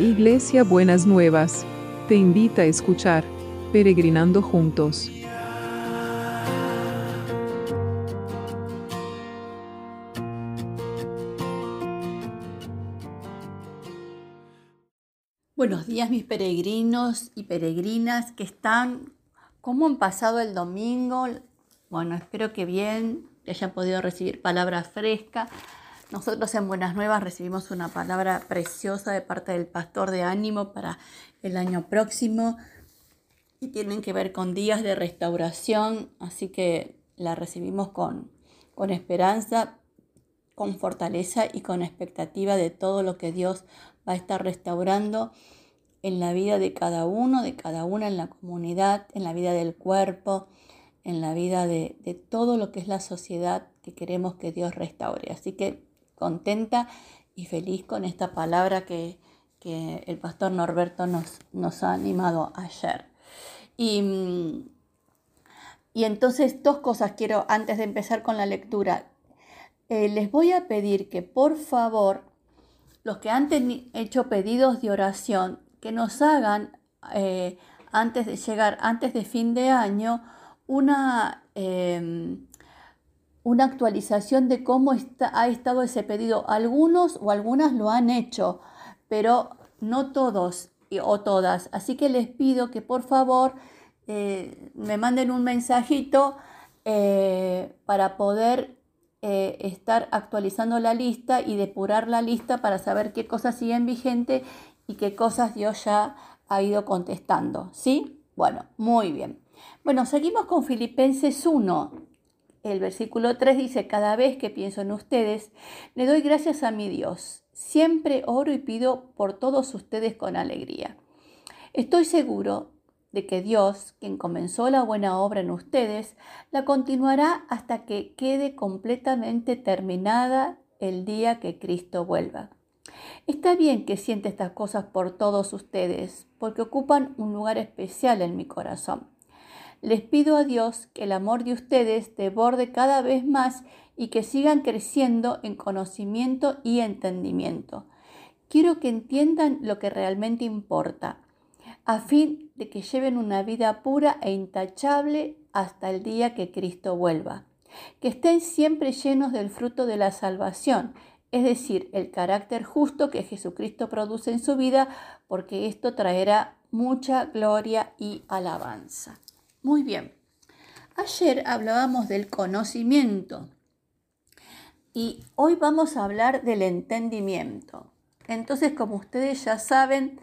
Iglesia Buenas Nuevas, te invita a escuchar Peregrinando Juntos. Buenos días mis peregrinos y peregrinas que están, ¿cómo han pasado el domingo? Bueno, espero que bien, que hayan podido recibir palabra fresca. Nosotros en Buenas Nuevas recibimos una palabra preciosa de parte del pastor de ánimo para el año próximo y tienen que ver con días de restauración, así que la recibimos con, con esperanza, con fortaleza y con expectativa de todo lo que Dios va a estar restaurando en la vida de cada uno, de cada una en la comunidad, en la vida del cuerpo, en la vida de, todo lo que es la sociedad que queremos que Dios restaure. Así que contenta y feliz con esta palabra que, el pastor Norberto nos, nos ha animado ayer. Y, y, entonces dos cosas quiero antes de empezar con la lectura. Eh, les voy a pedir que por favor los que han hecho pedidos de oración, que nos hagan eh, antes de llegar, antes de fin de año, una, em, una actualización de cómo está, ha estado ese pedido. Algunos o algunas lo han hecho, pero no todos o todas. Así que les pido que por favor eh, me manden un mensajito eh, para poder eh, estar actualizando la lista y depurar la lista para saber qué cosas siguen vigente y qué cosas Dios ya ha ido contestando. ¿Sí? Bueno, muy bien. Bueno, seguimos con Filipenses 1. El versículo 3 dice, cada vez que pienso en ustedes, le doy gracias a mi Dios. Siempre oro y pido por todos ustedes con alegría. Estoy seguro de que Dios, quien comenzó la buena obra en ustedes, la continuará hasta que quede completamente terminada el día que Cristo vuelva. Está bien que siente estas cosas por todos ustedes, porque ocupan un lugar especial en mi corazón. Les pido a Dios que el amor de ustedes deborde cada vez más y que sigan creciendo en conocimiento y entendimiento. Quiero que entiendan lo que realmente importa a fin de que lleven una vida pura e intachable hasta el día que Cristo vuelva. Que estén siempre llenos del fruto de la salvación, es decir, el carácter justo que Jesucristo produce en su vida, porque esto traerá mucha gloria y alabanza. Muy bien. Ayer hablábamos del conocimiento y hoy vamos a hablar del entendimiento. Entonces, como ustedes ya saben,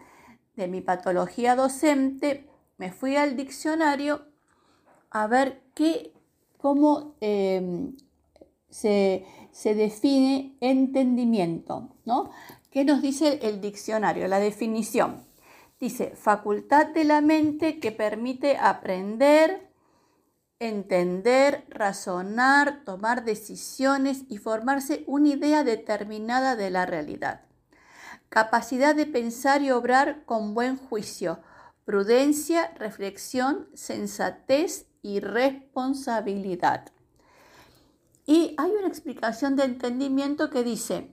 de mi patología docente, me fui al diccionario a ver qué, cómo em, se, define entendimiento, ¿no? ¿Qué nos dice el diccionario? La definición. Dice, facultad de la mente que permite aprender, entender, razonar, tomar decisiones y formarse una idea determinada de la realidad capacidad de pensar y obrar con buen juicio, prudencia, reflexión, sensatez y responsabilidad. Y hay una explicación de entendimiento que dice,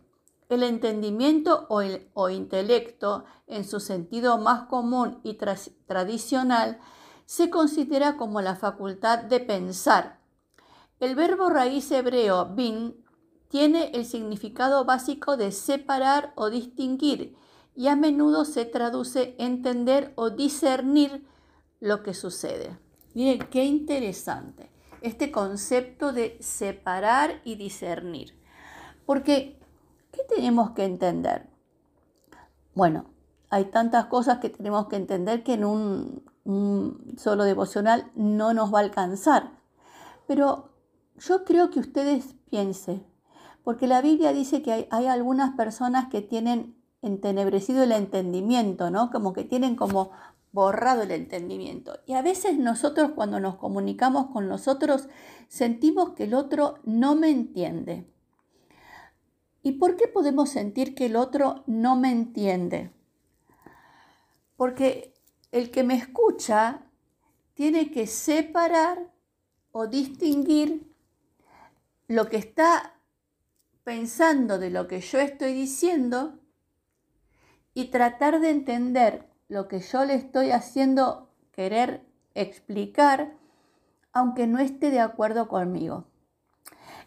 el entendimiento o, el, o intelecto, en su sentido más común y tradicional, se considera como la facultad de pensar. El verbo raíz hebreo bin tiene el significado básico de separar o distinguir y a menudo se traduce entender o discernir lo que sucede. Miren, qué interesante este concepto de separar y discernir. Porque, ¿qué tenemos que entender? Bueno, hay tantas cosas que tenemos que entender que en un, solo devocional no nos va a alcanzar. Pero yo creo que ustedes piensen, porque la Biblia dice que hay, algunas personas que tienen entenebrecido el entendimiento, ¿no? Como que tienen como borrado el entendimiento. Y a veces nosotros cuando nos comunicamos con nosotros sentimos que el otro no me entiende. ¿Y por qué podemos sentir que el otro no me entiende? Porque el que me escucha tiene que separar o distinguir lo que está pensando de lo que yo estoy diciendo y tratar de entender lo que yo le estoy haciendo querer explicar, aunque no esté de acuerdo conmigo.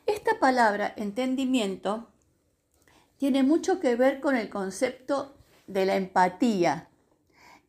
Esta palabra, entendimiento, tiene mucho que ver con el concepto de la empatía,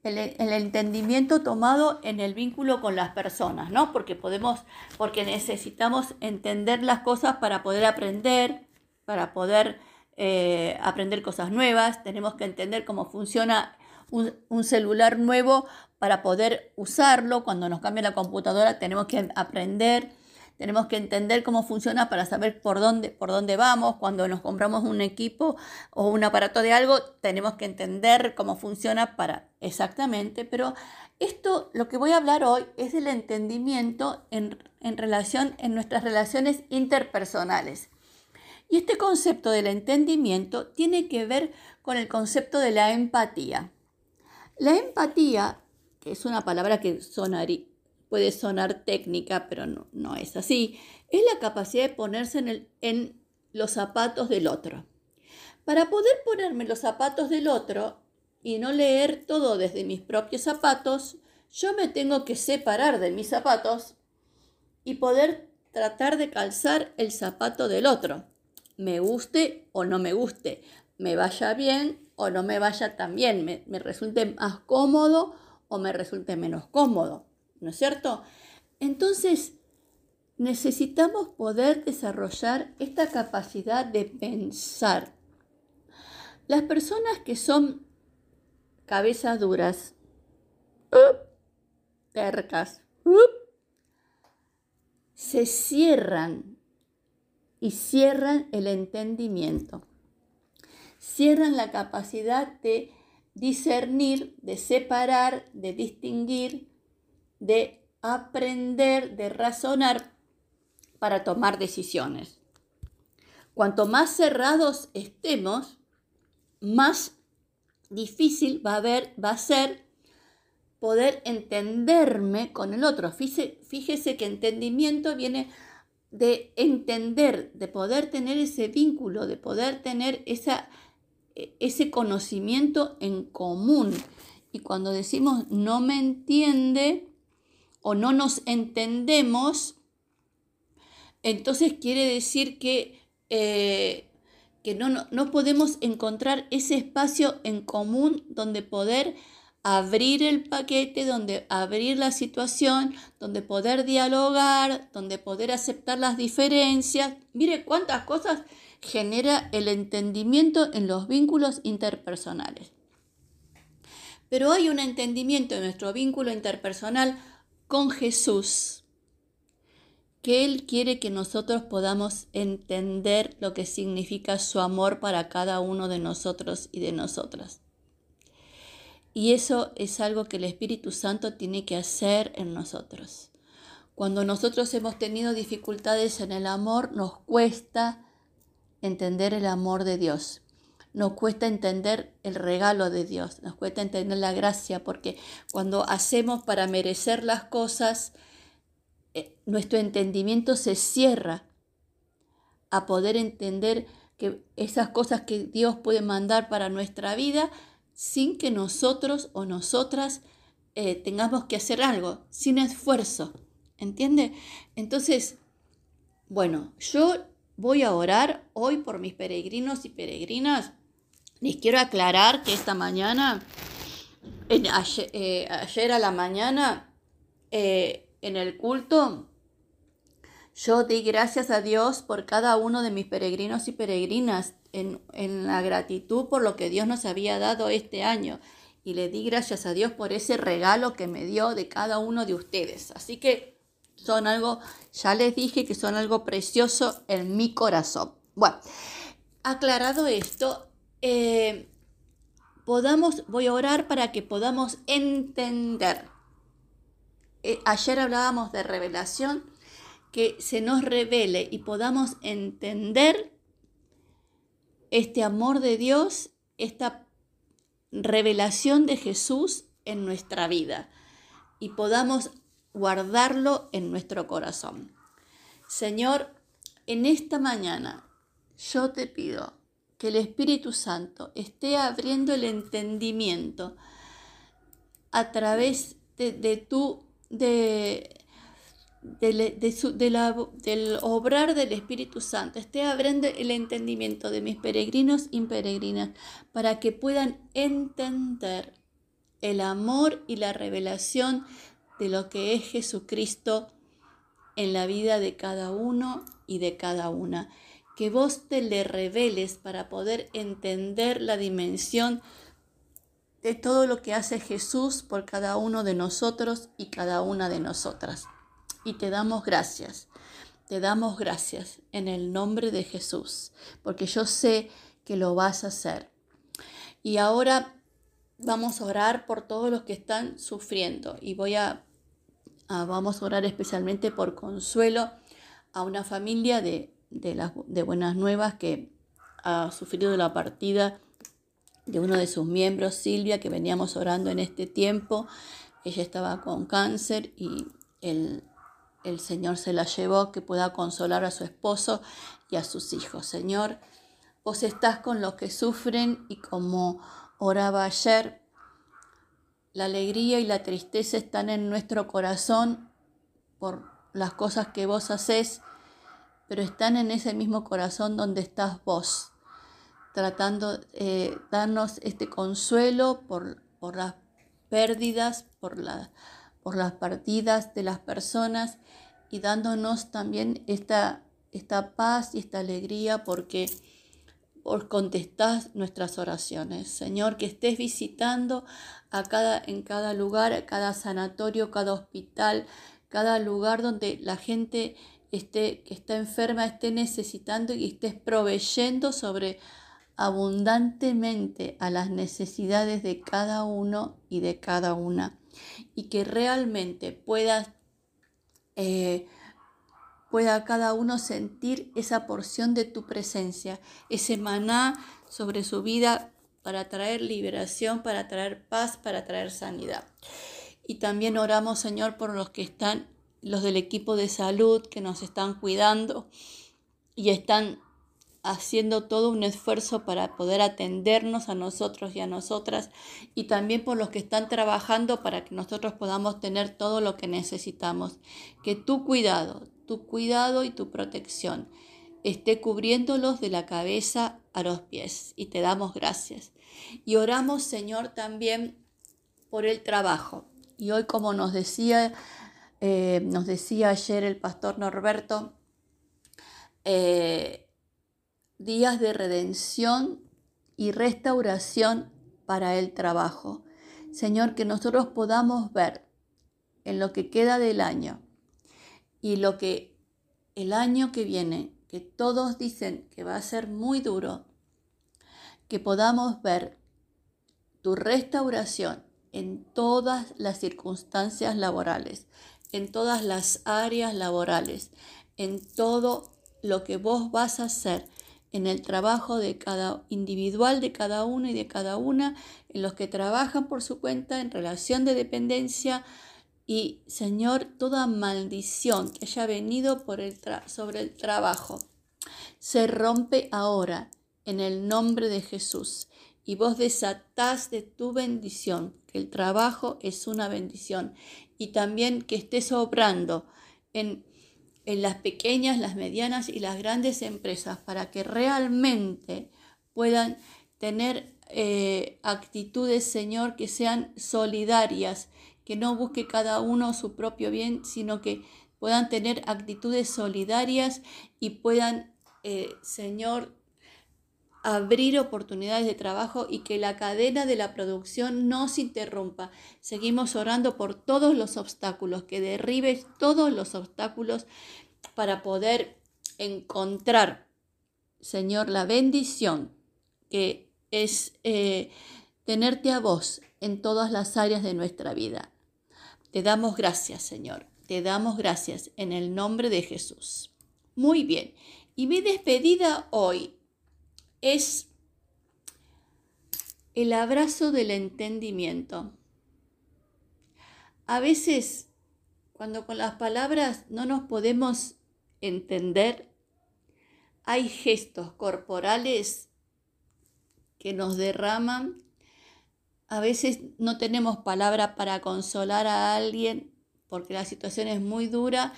el, entendimiento tomado en el vínculo con las personas, ¿no? Porque podemos, porque necesitamos entender las cosas para poder aprender, para poder eh, aprender cosas nuevas, tenemos que entender cómo funciona un, celular nuevo para poder usarlo. Cuando nos cambia la computadora tenemos que aprender, tenemos que entender cómo funciona para saber por dónde, por dónde vamos. Cuando nos compramos un equipo o un aparato de algo, tenemos que entender cómo funciona para exactamente. Pero esto, lo que voy a hablar hoy, es del entendimiento en, en relación, en nuestras relaciones interpersonales. Y este concepto del entendimiento tiene que ver con el concepto de la empatía. La empatía, que es una palabra que puede sonar técnica, pero no, es así, es la capacidad de ponerse en, en los zapatos del otro. Para poder ponerme los zapatos del otro y no leer todo desde mis propios zapatos, yo me tengo que separar de mis zapatos y poder tratar de calzar el zapato del otro me guste o no me guste, me vaya bien o no me vaya tan bien, me, resulte más cómodo o me resulte menos cómodo, ¿no es cierto? Entonces, necesitamos poder desarrollar esta capacidad de pensar. Las personas que son cabezas duras, tercas, se cierran y cierran el entendimiento. Cierran la capacidad de discernir, de separar, de distinguir, de aprender, de razonar para tomar decisiones. Cuanto más cerrados estemos, más difícil va a, va a ser poder entenderme con el otro. Fíjese, fíjese que entendimiento viene de entender, de poder tener ese vínculo, de poder tener esa, e, ese conocimiento en común. Y cuando decimos no me entiende o no nos entendemos, entonces quiere decir que, eh, que no, no, no podemos encontrar ese espacio en común donde poder abrir el paquete, donde abrir la situación, donde poder dialogar, donde poder aceptar las diferencias. Mire cuántas cosas genera el entendimiento en los vínculos interpersonales. Pero hay un entendimiento en nuestro vínculo interpersonal con Jesús, que Él quiere que nosotros podamos entender lo que significa su amor para cada uno de nosotros y de nosotras. Y eso es algo que el Espíritu Santo tiene que hacer en nosotros. Cuando nosotros hemos tenido dificultades en el amor, nos cuesta entender el amor de Dios. Nos cuesta entender el regalo de Dios, nos cuesta entender la gracia, porque cuando hacemos para merecer las cosas, eh, nuestro entendimiento se cierra a poder entender que esas cosas que Dios puede mandar para nuestra vida sin que nosotros o nosotras eh, tengamos que hacer algo, sin esfuerzo. ¿Entiende? Entonces, bueno, yo voy a orar hoy por mis peregrinos y peregrinas. Les quiero aclarar que esta mañana, eh, ayer, a la mañana, eh, en el culto, yo di gracias a Dios por cada uno de mis peregrinos y peregrinas en, la gratitud por lo que Dios nos había dado este año. Y le di gracias a Dios por ese regalo que me dio de cada uno de ustedes. Así que son algo, ya les dije que son algo precioso en mi corazón. Bueno, aclarado esto, eh, podamos, voy a orar para que podamos entender. Eh, ayer hablábamos de revelación, que se nos revele y podamos entender este amor de Dios, esta revelación de Jesús en nuestra vida y podamos guardarlo en nuestro corazón. Señor, en esta mañana yo te pido que el Espíritu Santo esté abriendo el entendimiento a través de, tu, de, del obrar del Espíritu Santo, esté abriendo el entendimiento de mis peregrinos y peregrinas para que puedan entender el amor y la revelación de lo que es Jesucristo en la vida de cada uno y de cada una que vos te le reveles para poder entender la dimensión de todo lo que hace Jesús por cada uno de nosotros y cada una de nosotras. Y te damos gracias, te damos gracias en el nombre de Jesús, porque yo sé que lo vas a hacer. Y ahora vamos a orar por todos los que están sufriendo y voy a, a vamos a orar especialmente por consuelo a una familia de de, las, de Buenas Nuevas que ha sufrido la partida de uno de sus miembros, Silvia, que veníamos orando en este tiempo. Ella estaba con cáncer y el, el Señor se la llevó, que pueda consolar a su esposo y a sus hijos. Señor, vos estás con los que sufren y como oraba ayer, la alegría y la tristeza están en nuestro corazón por las cosas que vos haces pero están en ese mismo corazón donde estás vos, tratando de eh, darnos este consuelo por, las pérdidas, por, por las partidas de las personas y dándonos también esta, esta paz y esta alegría porque por contestás nuestras oraciones. Señor, que estés visitando a cada, en cada lugar, cada sanatorio, cada hospital, cada lugar donde la gente esté, que está enferma esté necesitando y estés proveyendo sobre abundantemente a las necesidades de cada uno y de cada una. Y que realmente puedas, eh, pueda cada uno sentir esa porción de tu presencia, ese maná sobre su vida para traer liberación, para traer paz, para traer sanidad. Y también oramos, Señor, por los que están los del equipo de salud que nos están cuidando y están haciendo todo un esfuerzo para poder atendernos a nosotros y a nosotras y también por los que están trabajando para que nosotros podamos tener todo lo que necesitamos. Que tu cuidado, tu cuidado y tu protección esté cubriéndolos de la cabeza a los pies y te damos gracias. Y oramos, Señor, también por el trabajo. Y hoy, como nos decía eh, nos decía ayer el pastor Norberto, eh, días de redención y restauración para el trabajo. Señor, que nosotros podamos ver en lo que queda del año y lo que el año que viene, que todos dicen que va a ser muy duro, que podamos ver tu restauración en todas las circunstancias laborales, en todas las áreas laborales, en todo lo que vos vas a hacer en el trabajo de cada individual de cada uno y de cada una, en los que trabajan por su cuenta en relación de dependencia. Y Señor, toda maldición que haya venido por el sobre el trabajo se rompe ahora en el nombre de Jesús. Y vos desatás de tu bendición, que el trabajo es una bendición. Y también que estés obrando en, las pequeñas, las medianas y las grandes empresas para que realmente puedan tener eh, actitudes, Señor, que sean solidarias, que no busque cada uno su propio bien, sino que puedan tener actitudes solidarias y puedan, eh, Señor, abrir oportunidades de trabajo y que la cadena de la producción no se interrumpa. Seguimos orando por todos los obstáculos, que derribes todos los obstáculos para poder encontrar, Señor, la bendición que es eh, tenerte a vos en todas las áreas de nuestra vida. Te damos gracias, Señor. Te damos gracias en el nombre de Jesús. Muy bien. Y mi despedida hoy es el abrazo del entendimiento. A veces, cuando con las palabras no nos podemos entender, hay gestos corporales que nos derraman. A veces no tenemos palabra para consolar a alguien porque la situación es muy dura.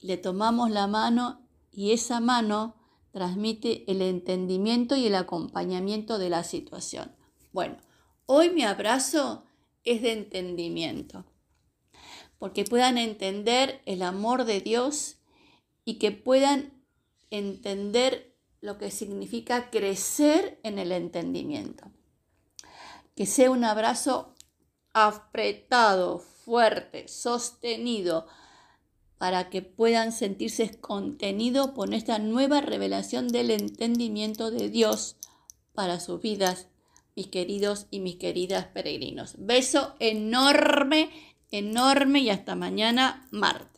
Le tomamos la mano y esa mano transmite el entendimiento y el acompañamiento de la situación. Bueno, hoy mi abrazo es de entendimiento, porque puedan entender el amor de Dios y que puedan entender lo que significa crecer en el entendimiento. Que sea un abrazo apretado, fuerte, sostenido, para que puedan sentirse contenidos por esta nueva revelación del entendimiento de Dios para sus vidas, mis queridos y mis queridas peregrinos. Beso enorme, enorme y hasta mañana martes.